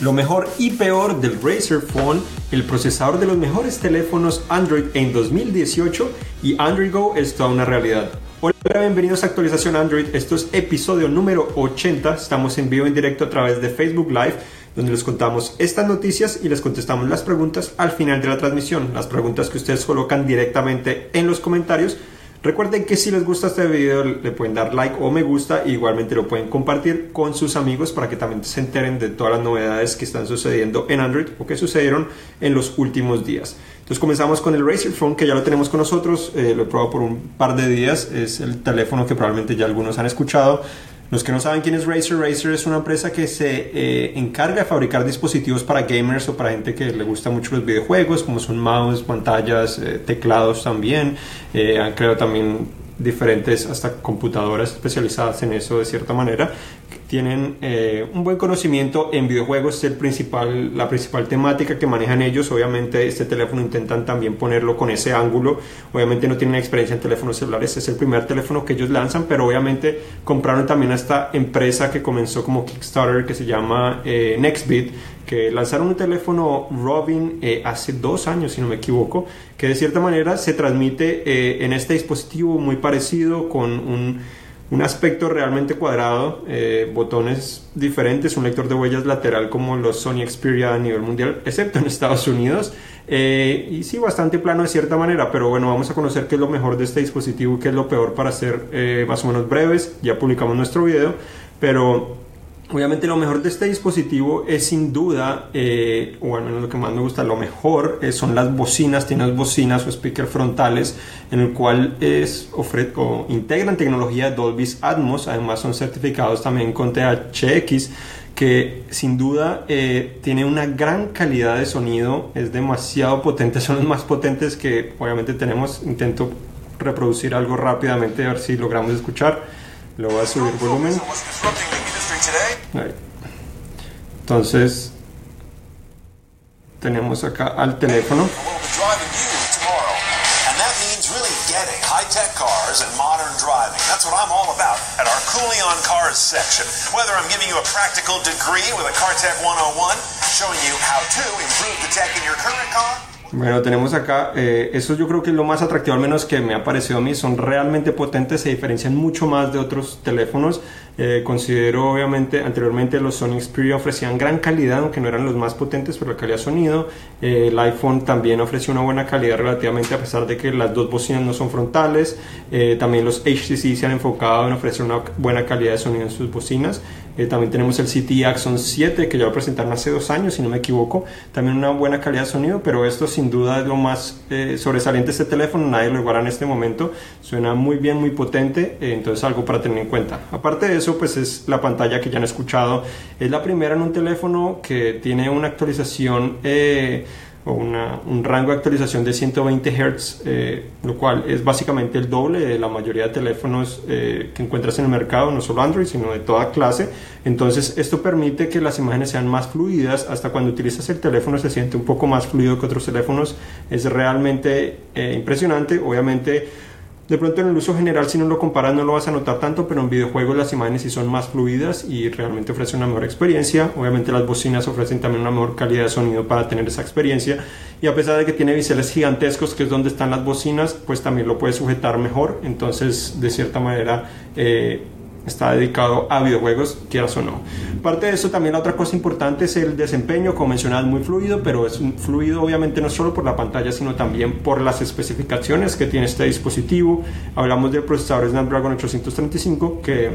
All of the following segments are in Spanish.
Lo mejor y peor del Razer Phone, el procesador de los mejores teléfonos Android en 2018 y Android Go es toda una realidad. Hola, bienvenidos a Actualización Android. Esto es episodio número 80. Estamos en vivo en directo a través de Facebook Live, donde les contamos estas noticias y les contestamos las preguntas al final de la transmisión. Las preguntas que ustedes colocan directamente en los comentarios Recuerden que si les gusta este video le pueden dar like o me gusta, igualmente lo pueden compartir con sus amigos para que también se enteren de todas las novedades que están sucediendo en Android o que sucedieron en los últimos días. Entonces comenzamos con el Razer Phone que ya lo tenemos con nosotros, eh, lo he probado por un par de días, es el teléfono que probablemente ya algunos han escuchado. Los que no saben quién es Razer, Razer es una empresa que se eh, encarga de fabricar dispositivos para gamers o para gente que le gusta mucho los videojuegos, como son mouse, pantallas, eh, teclados también. Eh, han creado también diferentes hasta computadoras especializadas en eso de cierta manera tienen eh, un buen conocimiento en videojuegos, es el principal, la principal temática que manejan ellos. Obviamente este teléfono intentan también ponerlo con ese ángulo. Obviamente no tienen experiencia en teléfonos celulares, es el primer teléfono que ellos lanzan, pero obviamente compraron también a esta empresa que comenzó como Kickstarter que se llama eh, Nextbit, que lanzaron un teléfono Robin eh, hace dos años, si no me equivoco, que de cierta manera se transmite en este dispositivo muy parecido con un un aspecto realmente cuadrado, eh, botones diferentes, un lector de huellas lateral como los Sony Xperia a nivel mundial, excepto en Estados Unidos. Eh, y sí, bastante plano de cierta manera, pero bueno, vamos a conocer qué es lo mejor de este dispositivo, qué es lo peor para ser eh, más o menos breves. Ya publicamos nuestro video, pero Obviamente lo mejor de este dispositivo es sin duda, eh, o al menos lo que más me gusta, lo mejor eh, son las bocinas, tiene bocinas o speakers frontales en el cual es, o integran tecnología Dolby Atmos, además son certificados también con THX, que sin duda eh, tiene una gran calidad de sonido, es demasiado potente, son los más potentes que obviamente tenemos, intento reproducir algo rápidamente a ver si logramos escuchar, lo voy a subir volumen. Entonces, tenemos acá al teléfono. cars and modern driving. That's what I'm all about at our Cooling on Cars section. Whether I'm giving you a practical degree with a CarTech 101, showing you how to improve the tech in your current car, bueno, tenemos acá, eh, eso yo creo que es lo más atractivo, al menos que me ha parecido a mí, son realmente potentes, se diferencian mucho más de otros teléfonos. Eh, considero obviamente anteriormente los Sony Xperia ofrecían gran calidad, aunque no eran los más potentes, pero la calidad de sonido. Eh, el iPhone también ofreció una buena calidad relativamente a pesar de que las dos bocinas no son frontales. también los HTC se han enfocado en ofrecer una buena calidad de sonido en sus bocinas. también tenemos el CT Axon 7 que ya lo presentaron hace dos años, si no me equivoco. También una buena calidad de sonido, pero estos sin duda es lo más eh, sobresaliente este teléfono, nadie lo iguala en este momento, suena muy bien, muy potente, eh, entonces algo para tener en cuenta. Aparte de eso, pues es la pantalla que ya han escuchado, es la primera en un teléfono que tiene una actualización eh, o un rango de actualización de 120 Hz, eh, lo cual es básicamente el doble de la mayoría de teléfonos eh, que encuentras en el mercado, no solo Android, sino de toda clase. Entonces, esto permite que las imágenes sean más fluidas, hasta cuando utilizas el teléfono se siente un poco más fluido que otros teléfonos. Es realmente eh, impresionante, obviamente de pronto en el uso general si no lo comparas no lo vas a notar tanto, pero en videojuegos las imágenes sí son más fluidas y realmente ofrecen una mejor experiencia. Obviamente las bocinas ofrecen también una mejor calidad de sonido para tener esa experiencia y a pesar de que tiene biseles gigantescos que es donde están las bocinas, pues también lo puedes sujetar mejor. Entonces de cierta manera... Eh, está dedicado a videojuegos, quieras o no. Parte de eso también la otra cosa importante es el desempeño, como mencionado, muy fluido, pero es fluido obviamente no solo por la pantalla, sino también por las especificaciones que tiene este dispositivo. Hablamos del procesador Snapdragon 835 que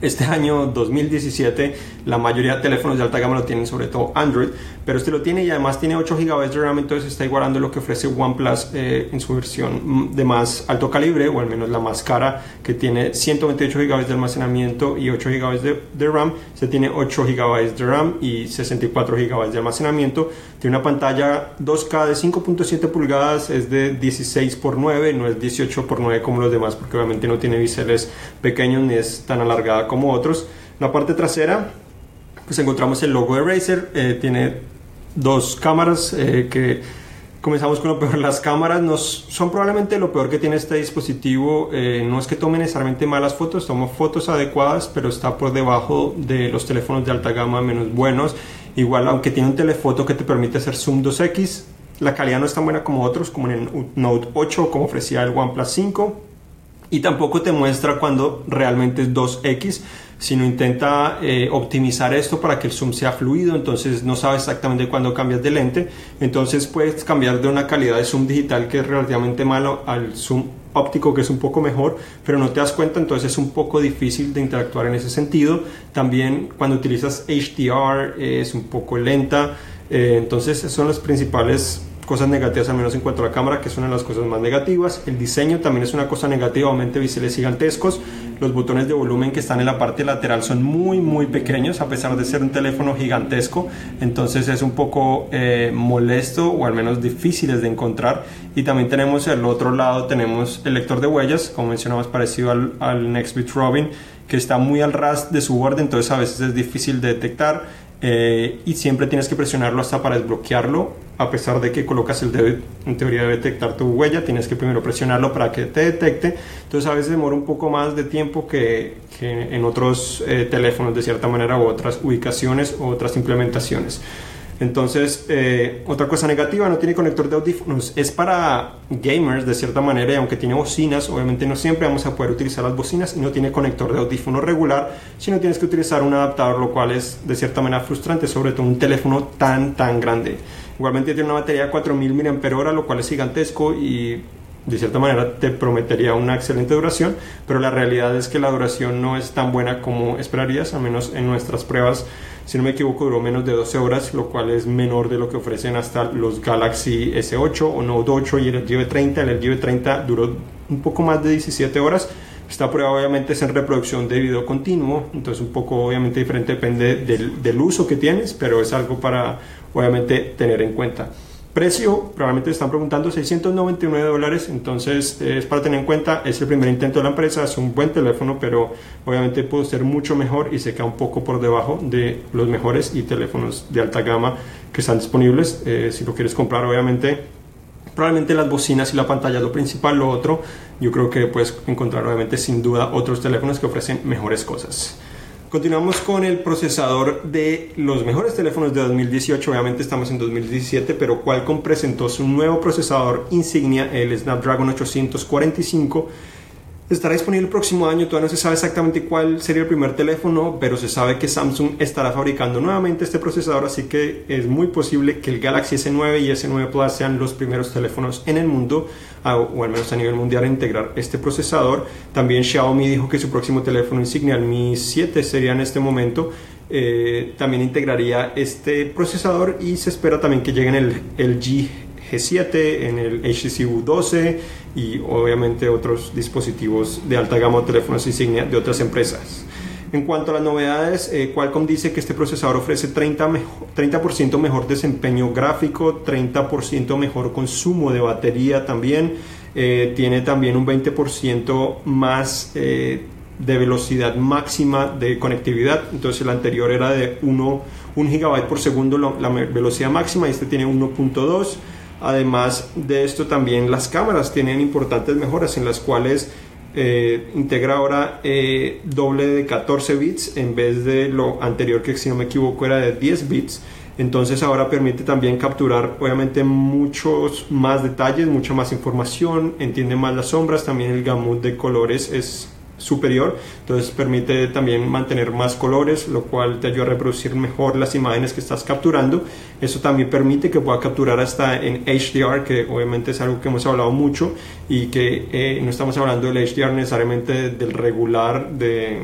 este año 2017 la mayoría de teléfonos de alta gama lo tienen, sobre todo Android, pero este lo tiene y además tiene 8 GB de RAM, entonces está igualando lo que ofrece OnePlus eh, en su versión de más alto calibre, o al menos la más cara, que tiene 128 GB de almacenamiento y 8 GB de, de, RAM. Se tiene 8 GB de RAM y 64 GB de almacenamiento. Tiene una pantalla 2K de 5.7 pulgadas, es de 16 x 9, no es 18 x 9 como los demás, porque obviamente no tiene biseles pequeños ni es tan alargada como otros. La parte trasera, pues encontramos el logo de Razer, eh, tiene dos cámaras eh, que comenzamos con lo peor. Las cámaras nos, son probablemente lo peor que tiene este dispositivo. Eh, no es que tome necesariamente malas fotos, toma fotos adecuadas, pero está por debajo de los teléfonos de alta gama menos buenos Igual, aunque tiene un telefoto que te permite hacer zoom 2x, la calidad no es tan buena como otros, como en el Note 8, como ofrecía el OnePlus 5. Y tampoco te muestra cuando realmente es 2x, sino intenta eh, optimizar esto para que el zoom sea fluido, entonces no sabes exactamente cuándo cambias de lente, entonces puedes cambiar de una calidad de zoom digital que es relativamente malo al zoom óptico que es un poco mejor, pero no te das cuenta, entonces es un poco difícil de interactuar en ese sentido. También cuando utilizas HDR eh, es un poco lenta, eh, entonces son las principales cosas negativas, al menos en cuanto a la cámara, que es una de las cosas más negativas. El diseño también es una cosa negativa, obviamente visuales gigantescos. Los botones de volumen que están en la parte lateral son muy, muy pequeños, a pesar de ser un teléfono gigantesco. Entonces es un poco eh, molesto o al menos difíciles de encontrar. Y también tenemos el otro lado, tenemos el lector de huellas, como mencionamos, parecido al, al Nextbit Robin, que está muy al ras de su borde, entonces a veces es difícil de detectar. Eh, y siempre tienes que presionarlo hasta para desbloquearlo. A pesar de que colocas el dedo en teoría detectar tu huella tienes que primero presionarlo para que te detecte. Entonces a veces demora un poco más de tiempo que, que en otros eh, teléfonos de cierta manera u otras ubicaciones u otras implementaciones entonces, eh, otra cosa negativa, no tiene conector de audífonos. Es para gamers de cierta manera y aunque tiene bocinas, obviamente no siempre vamos a poder utilizar las bocinas y no tiene conector de audífono regular, sino tienes que utilizar un adaptador, lo cual es de cierta manera frustrante, sobre todo un teléfono tan, tan grande. Igualmente tiene una batería de 4000 mAh, lo cual es gigantesco y de cierta manera te prometería una excelente duración, pero la realidad es que la duración no es tan buena como esperarías, al menos en nuestras pruebas si no me equivoco, duró menos de 12 horas, lo cual es menor de lo que ofrecen hasta los Galaxy S8 o Note 8 y el LG 30 El LG 30 duró un poco más de 17 horas. Esta prueba obviamente es en reproducción de video continuo, entonces un poco obviamente diferente depende del, del uso que tienes, pero es algo para obviamente tener en cuenta. Precio, probablemente están preguntando 699 dólares, entonces es para tener en cuenta, es el primer intento de la empresa, es un buen teléfono, pero obviamente puede ser mucho mejor y se queda un poco por debajo de los mejores y teléfonos de alta gama que están disponibles. Eh, si lo quieres comprar, obviamente, probablemente las bocinas y la pantalla es lo principal, lo otro, yo creo que puedes encontrar obviamente sin duda otros teléfonos que ofrecen mejores cosas. Continuamos con el procesador de los mejores teléfonos de 2018. Obviamente estamos en 2017, pero Qualcomm presentó su nuevo procesador insignia, el Snapdragon 845 Estará disponible el próximo año, todavía no se sabe exactamente cuál sería el primer teléfono, pero se sabe que Samsung estará fabricando nuevamente este procesador, así que es muy posible que el Galaxy S9 y S9 Plus sean los primeros teléfonos en el mundo, o al menos a nivel mundial, a integrar este procesador. También Xiaomi dijo que su próximo teléfono insignia, el Mi 7, sería en este momento. Eh, también integraría este procesador y se espera también que lleguen el, el G G7, en el HTC U12 y obviamente otros dispositivos de alta gama o teléfonos insignia de otras empresas. En cuanto a las novedades, eh, Qualcomm dice que este procesador ofrece 30%, 30 mejor desempeño gráfico, 30% mejor consumo de batería también, eh, tiene también un 20% más eh, de velocidad máxima de conectividad, entonces el anterior era de 1, 1 GB por segundo la velocidad máxima y este tiene 1.2 Además de esto también las cámaras tienen importantes mejoras en las cuales eh, integra ahora eh, doble de 14 bits en vez de lo anterior que si no me equivoco era de 10 bits. Entonces ahora permite también capturar obviamente muchos más detalles, mucha más información, entiende más las sombras, también el gamut de colores es superior, entonces permite también mantener más colores, lo cual te ayuda a reproducir mejor las imágenes que estás capturando. Eso también permite que pueda capturar hasta en HDR, que obviamente es algo que hemos hablado mucho y que eh, no estamos hablando del HDR necesariamente del regular de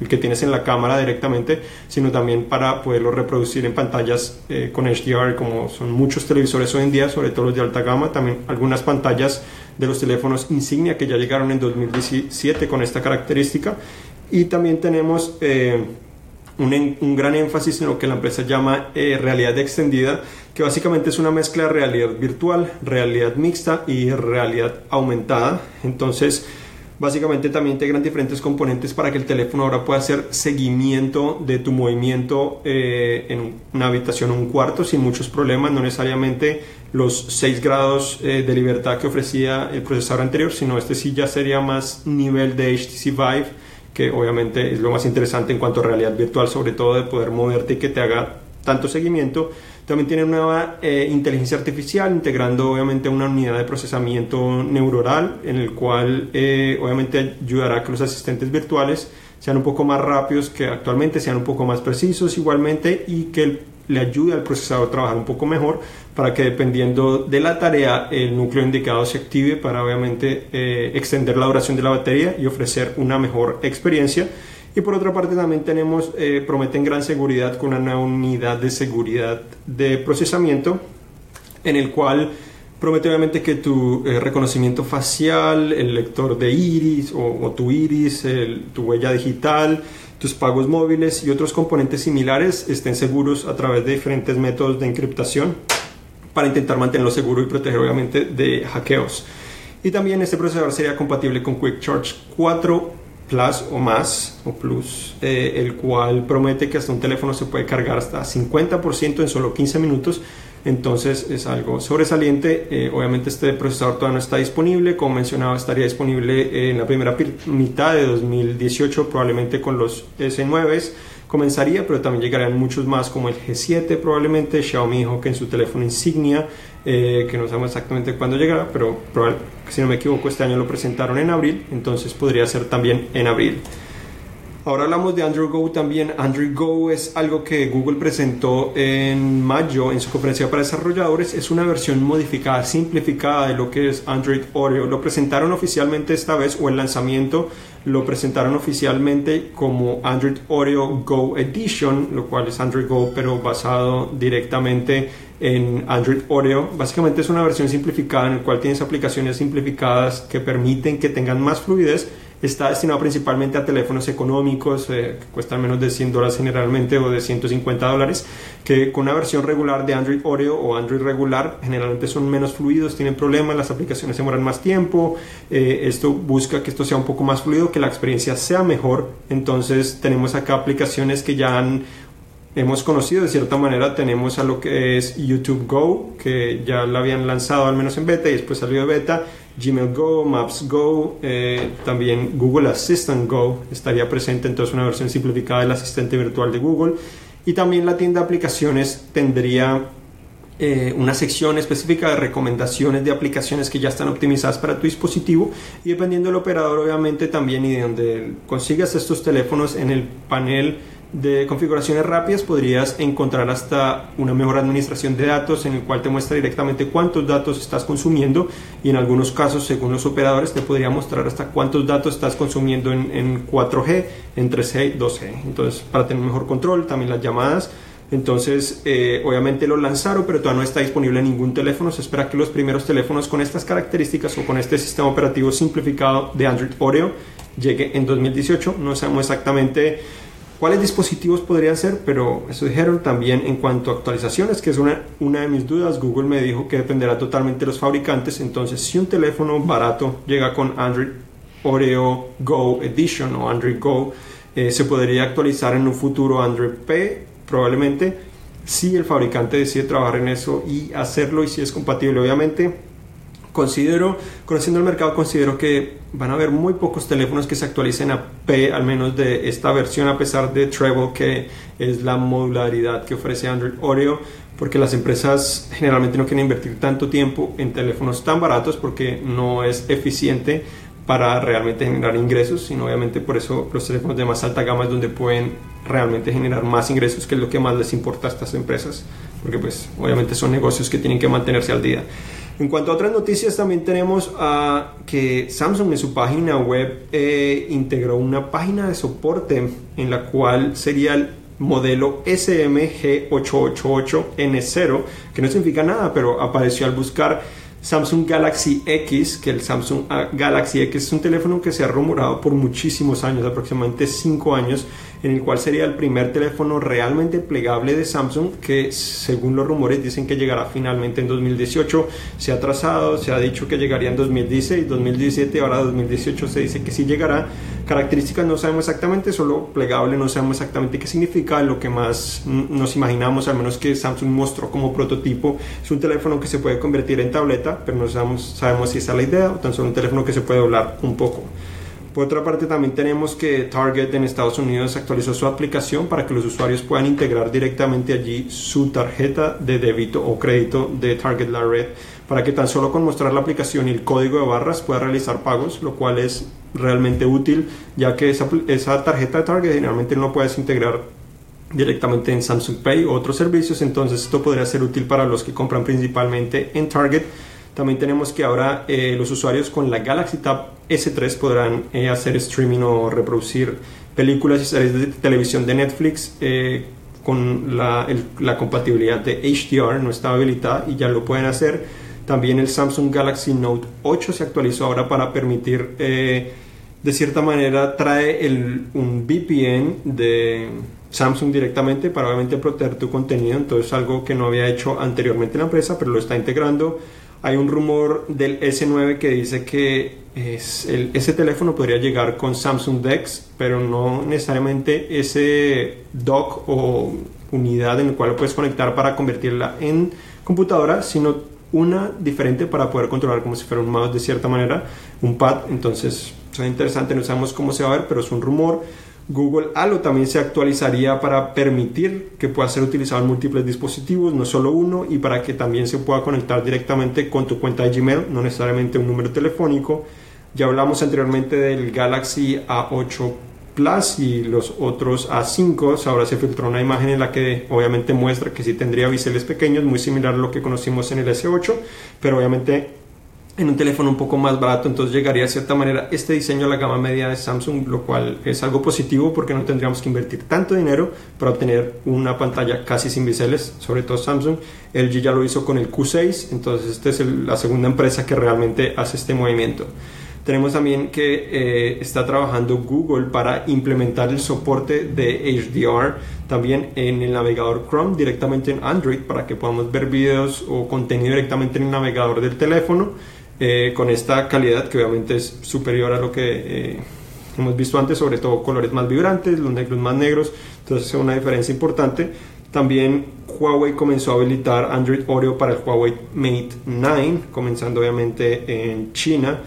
el que tienes en la cámara directamente, sino también para poderlo reproducir en pantallas eh, con HDR, como son muchos televisores hoy en día, sobre todo los de alta gama, también algunas pantallas de los teléfonos insignia que ya llegaron en 2017 con esta característica. Y también tenemos eh, un, un, gran énfasis en lo que la empresa llama eh, realidad extendida, que básicamente es una mezcla de realidad virtual, realidad mixta y realidad aumentada. Entonces, Básicamente también integran diferentes componentes para que el teléfono ahora pueda hacer seguimiento de tu movimiento eh, en una habitación o un cuarto sin muchos problemas, no necesariamente los 6 grados eh, de libertad que ofrecía el procesador anterior, sino este sí ya sería más nivel de HTC Vive, que obviamente es lo más interesante en cuanto a realidad virtual, sobre todo de poder moverte y que te haga tanto seguimiento. También tiene una eh, inteligencia artificial, integrando obviamente una unidad de procesamiento neuronal, en el cual eh, obviamente ayudará a que los asistentes virtuales sean un poco más rápidos que actualmente, sean un poco más precisos igualmente y que le ayude al procesador a trabajar un poco mejor para que dependiendo de la tarea el núcleo indicado se active para obviamente eh, extender la duración de la batería y ofrecer una mejor experiencia. Y por otra parte también tenemos, eh, prometen gran seguridad con una unidad de seguridad de procesamiento en el cual promete obviamente que tu eh, reconocimiento facial, el lector de iris o, tu iris, tu huella digital, tus pagos móviles y otros componentes similares estén seguros a través de diferentes métodos de encriptación para intentar mantenerlo seguro y proteger obviamente de hackeos. Y también este procesador sería compatible con Quick Charge 4 Plus o más o Plus, eh, el cual promete que hasta un teléfono se puede cargar hasta 50% en solo 15 minutos. Entonces es algo sobresaliente. Eh, obviamente este procesador todavía no está disponible, como mencionaba estaría disponible en la primera mitad de 2018 probablemente con los S9 comenzaría, pero también llegarán muchos más como el G7 probablemente, Xiaomi dijo que en su teléfono insignia, eh, que no sabemos exactamente cuándo llegará, pero si no me equivoco este año lo presentaron en abril, entonces podría ser también en abril. Ahora hablamos de Android Go también. Android Go es algo que Google presentó en mayo en su conferencia para desarrolladores. Es una versión modificada, simplificada de lo que es Android Oreo. Lo presentaron oficialmente esta vez o el lanzamiento lo presentaron oficialmente como Android Oreo Go Edition, lo cual es Android Go pero basado directamente en Android Oreo. Básicamente es una versión simplificada en la cual tienes aplicaciones simplificadas que permiten que tengan más fluidez Está destinado principalmente a teléfonos económicos eh, que cuestan menos de 100 dólares generalmente o de 150 dólares, que con una versión regular de Android Oreo o Android regular generalmente son menos fluidos, tienen problemas, las aplicaciones demoran más tiempo. Eh, esto busca que esto sea un poco más fluido, que la experiencia sea mejor. Entonces tenemos acá aplicaciones que ya han hemos conocido de cierta manera tenemos a lo que es YouTube Go que ya la habían lanzado al menos en beta y después salió de beta. Gmail Go, Maps Go, eh, también Google Assistant Go estaría presente entonces una versión simplificada del asistente virtual de Google. Y también la tienda de aplicaciones tendría eh, una sección específica de recomendaciones de aplicaciones que ya están optimizadas para tu dispositivo. Y dependiendo del operador obviamente también y de donde consigas estos teléfonos en el panel de configuraciones rápidas podrías encontrar hasta una mejor administración de datos en el cual te muestra directamente cuántos datos estás consumiendo y en algunos casos según los operadores te podría mostrar hasta cuántos datos estás consumiendo en, 4G, en 3G y 2G. Entonces para tener mejor control, también las llamadas. Entonces, eh, obviamente lo lanzaron, pero todavía no está disponible en ningún teléfono. Se espera que los primeros teléfonos con estas características o con este sistema operativo simplificado de Android Oreo llegue en 2018. No sabemos exactamente cuáles dispositivos podrían ser, pero eso dijeron también en cuanto a actualizaciones, que es una, una de mis dudas. Google me dijo que dependerá totalmente de los fabricantes. Entonces, si un teléfono barato llega con Android Oreo Go Edition o Android Go, eh, se podría actualizar en un futuro Android P, probablemente, si el fabricante decide trabajar en eso y hacerlo y si es compatible, obviamente considero, conociendo el mercado, considero que van a haber muy pocos teléfonos que se actualicen a P, al menos de esta versión, a pesar de Treble, que es la modularidad que ofrece Android Oreo, porque las empresas generalmente no quieren invertir tanto tiempo en teléfonos tan baratos porque no es eficiente para realmente generar ingresos, sino obviamente por eso los teléfonos de más alta gama es donde pueden realmente generar más ingresos, que es lo que más les importa a estas empresas, porque pues obviamente son negocios que tienen que mantenerse al día. En cuanto a otras noticias, también tenemos a que Samsung en su página web eh, integró una página de soporte en la cual sería el modelo SMG888N0, que no significa nada, pero apareció al buscar Samsung Galaxy X, que el Samsung Galaxy X es un teléfono que se ha rumorado por muchísimos años, aproximadamente 5 años, en el cual sería el primer teléfono realmente plegable de Samsung que según los rumores dicen que llegará finalmente en 2018. Se ha trazado, se ha dicho que llegaría en 2016, 2017, ahora 2018 se dice que sí llegará. Características no sabemos exactamente, solo plegable no sabemos exactamente qué significa. Lo que más nos imaginamos, al menos que Samsung mostró como prototipo, es un teléfono que se puede convertir en tableta, pero no sabemos, sabemos si esa es la idea o tan solo un teléfono que se puede doblar un poco. Por otra parte, también tenemos que Target en Estados Unidos actualizó su aplicación para que los usuarios puedan integrar directamente allí su tarjeta de débito o crédito de Target La Red para que tan solo con mostrar la aplicación y el código de barras pueda realizar pagos, lo cual es realmente útil ya que esa, tarjeta de Target generalmente no puedes integrar directamente en Samsung Pay u otros servicios, entonces esto podría ser útil para los que compran principalmente en Target también tenemos que ahora eh, los usuarios con la Galaxy Tab S3 podrán eh, hacer streaming o reproducir películas y series de televisión de Netflix eh, con la, la, compatibilidad de HDR, no estaba habilitada y ya lo pueden hacer. También el Samsung Galaxy Note 8 se actualizó ahora para permitir, de cierta manera, trae el, un VPN de Samsung directamente para obviamente proteger tu contenido. Entonces, algo que no había hecho anteriormente la empresa, pero lo está integrando. Hay un rumor del S9 que dice que es ese teléfono podría llegar con Samsung DeX, pero no necesariamente ese dock o unidad en la cual puedes conectar para convertirla en computadora, sino una diferente para poder controlar como si fuera un mouse de cierta manera, un pad. Entonces, es interesante, no sabemos cómo se va a ver, pero es un rumor. Google Halo también se actualizaría para permitir que pueda ser utilizado en múltiples dispositivos, no solo uno, y para que también se pueda conectar directamente con tu cuenta de Gmail, no necesariamente un número telefónico. Ya hablamos anteriormente del Galaxy A8 Plus y los otros A5. Ahora se filtró una imagen en la que obviamente muestra que sí tendría biseles pequeños, muy similar a lo que conocimos en el S8, pero obviamente en un teléfono un poco más barato, entonces llegaría de cierta manera este diseño a la gama media de Samsung, lo cual es algo positivo porque no tendríamos que invertir tanto dinero para obtener una pantalla casi sin biseles, sobre todo Samsung. LG ya lo hizo con el Q6, entonces esta es la segunda empresa que realmente hace este movimiento. Tenemos también que eh, está trabajando Google para implementar el soporte de HDR también en el navegador Chrome directamente en Android para que podamos ver videos o contenido directamente en el navegador del teléfono eh, con esta calidad que obviamente es superior a lo que eh, hemos visto antes, sobre todo colores más vibrantes, los negros más negros, entonces es una diferencia importante. También Huawei comenzó a habilitar Android Oreo para el Huawei Mate 9, comenzando obviamente en China.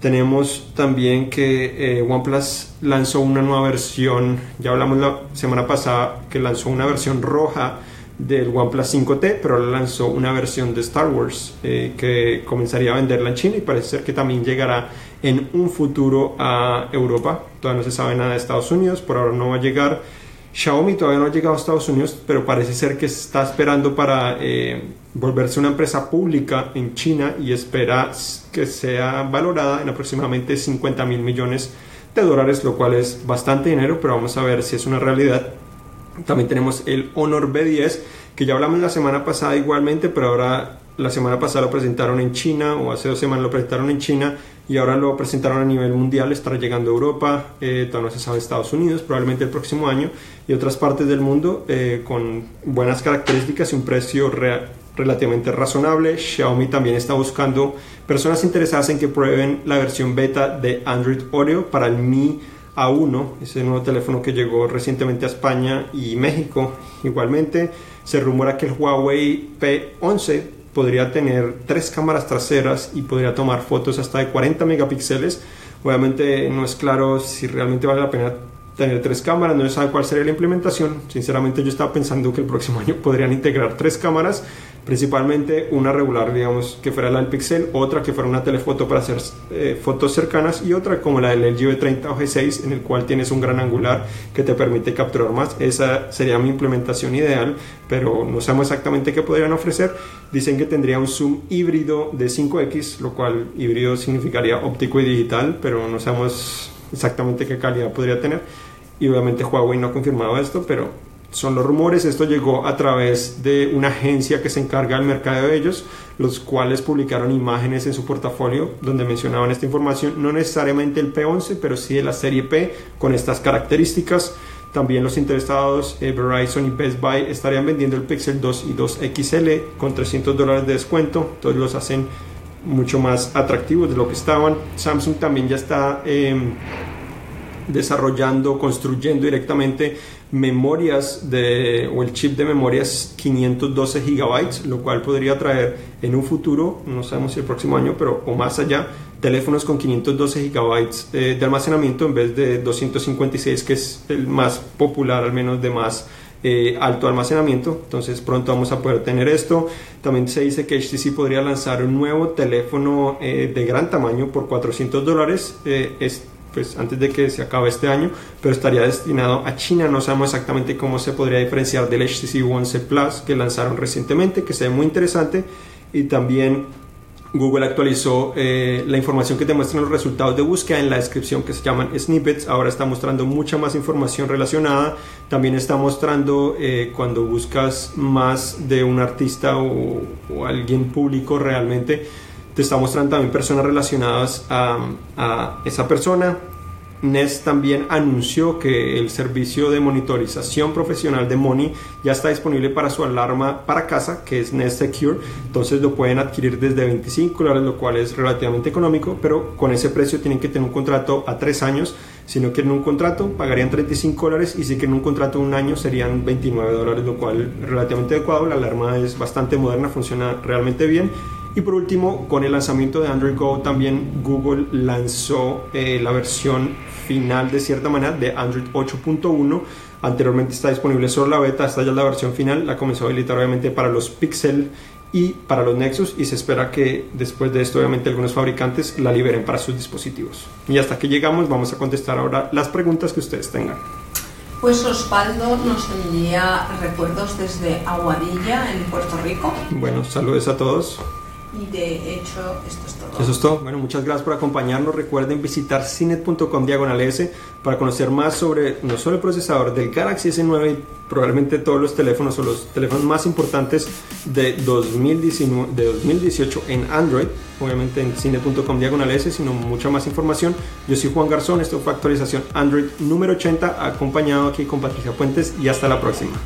Tenemos también que eh, OnePlus lanzó una nueva versión, ya hablamos la semana pasada que lanzó una versión roja del OnePlus 5T, pero lanzó una versión de Star Wars eh, que comenzaría a venderla en China y parece ser que también llegará en un futuro a Europa. Todavía no se sabe nada de Estados Unidos, por ahora no va a llegar. Xiaomi todavía no ha llegado a Estados Unidos, pero parece ser que está esperando para eh, volverse una empresa pública en China y espera que sea valorada en aproximadamente 50 mil millones de dólares, lo cual es bastante dinero, pero vamos a ver si es una realidad también tenemos el Honor B10, que ya hablamos la semana pasada igualmente, pero ahora la semana pasada lo presentaron en China, o hace dos semanas lo presentaron en China, y ahora lo presentaron a nivel mundial, estará llegando a Europa, eh, todavía no se sabe Estados Unidos, probablemente el próximo año, y otras partes del mundo eh, con buenas características y un precio relativamente razonable. Xiaomi también está buscando personas interesadas en que prueben la versión beta de Android Oreo para el Mi a1, ese nuevo teléfono que llegó recientemente a España y México. Igualmente, se rumora que el Huawei P11 podría tener tres cámaras traseras y podría tomar fotos hasta de 40 megapíxeles. Obviamente no es claro si realmente vale la pena tener tres cámaras, no se sabe cuál sería la implementación. Sinceramente yo estaba pensando que el próximo año podrían integrar tres cámaras principalmente una regular, digamos, que fuera la del Pixel, otra que fuera una telefoto para hacer eh, fotos cercanas y otra como la del LG V30 o G6 en el cual tienes un gran angular que te permite capturar más. Esa sería mi implementación ideal, pero no sabemos exactamente qué podrían ofrecer. Dicen que tendría un zoom híbrido de 5X, lo cual híbrido significaría óptico y digital, pero no sabemos exactamente qué calidad podría tener. Y obviamente Huawei no ha confirmado esto, pero son los rumores. Esto llegó a través de una agencia que se encarga del mercado de ellos, los cuales publicaron imágenes en su portafolio donde mencionaban esta información, no necesariamente el P11, pero sí de la serie P con estas características. También los interesados, eh, Verizon y Best Buy, estarían vendiendo el Pixel 2 y 2 XL con 300 dólares de descuento. Entonces los hacen mucho más atractivos de lo que estaban. Samsung también ya está em, desarrollando, construyendo directamente memorias de, o el chip de memorias 512 gigabytes, lo cual podría traer en un futuro, no sabemos si el próximo año, pero o más allá, teléfonos con 512 GB eh, de almacenamiento en vez de 256 que es el más popular al menos de más eh, alto almacenamiento. Entonces pronto vamos a poder tener esto. También se dice que HTC podría lanzar un nuevo teléfono eh, de gran tamaño por 400 dólares es pues antes de que se acabe este año, pero estaría destinado a China. No sabemos exactamente cómo se podría diferenciar del HTC One C Plus que lanzaron recientemente, que se ve muy interesante y también Google actualizó eh, la información que te muestran los resultados de búsqueda en la descripción que se llaman snippets. Ahora está mostrando mucha más información relacionada. También está mostrando eh, cuando buscas más de un artista o, o, alguien público realmente. Te está mostrando también personas relacionadas a, a esa persona. Nest también anunció que el servicio de monitorización profesional de Money ya está disponible para su alarma para casa, que es Nest Secure. Entonces lo pueden adquirir desde 25 dólares, lo cual es relativamente económico, pero con ese precio tienen que tener un contrato a tres años. Si no quieren un contrato, pagarían 35 dólares y si quieren un contrato de un año serían 29 dólares, lo cual es relativamente adecuado. La alarma es bastante moderna, funciona realmente bien y por último, con el lanzamiento de Android Go, también Google lanzó eh, la versión final de cierta manera de Android 8.1. Anteriormente está disponible solo la beta, esta ya es la versión final. La comenzó a habilitar obviamente para los Pixel y para los Nexus y se espera que después de esto obviamente algunos fabricantes la liberen para sus dispositivos. Y hasta que llegamos vamos a contestar ahora las preguntas que ustedes tengan. Pues Osvaldo nos envía recuerdos desde Aguadilla, en Puerto Rico. Bueno, saludos a todos. Hecho, esto es todo. Eso es todo. Bueno, muchas gracias por acompañarnos. Recuerden visitar cinet.com diagonal S para conocer más sobre no solo el procesador del Galaxy S9 y probablemente todos los teléfonos o los teléfonos más importantes de, 2019, de 2018 en Android. Obviamente en cine.com diagonal S, sino mucha más información. Yo soy Juan Garzón. Esto fue actualización Android número 80, acompañado aquí con Patricia Puentes y hasta la próxima.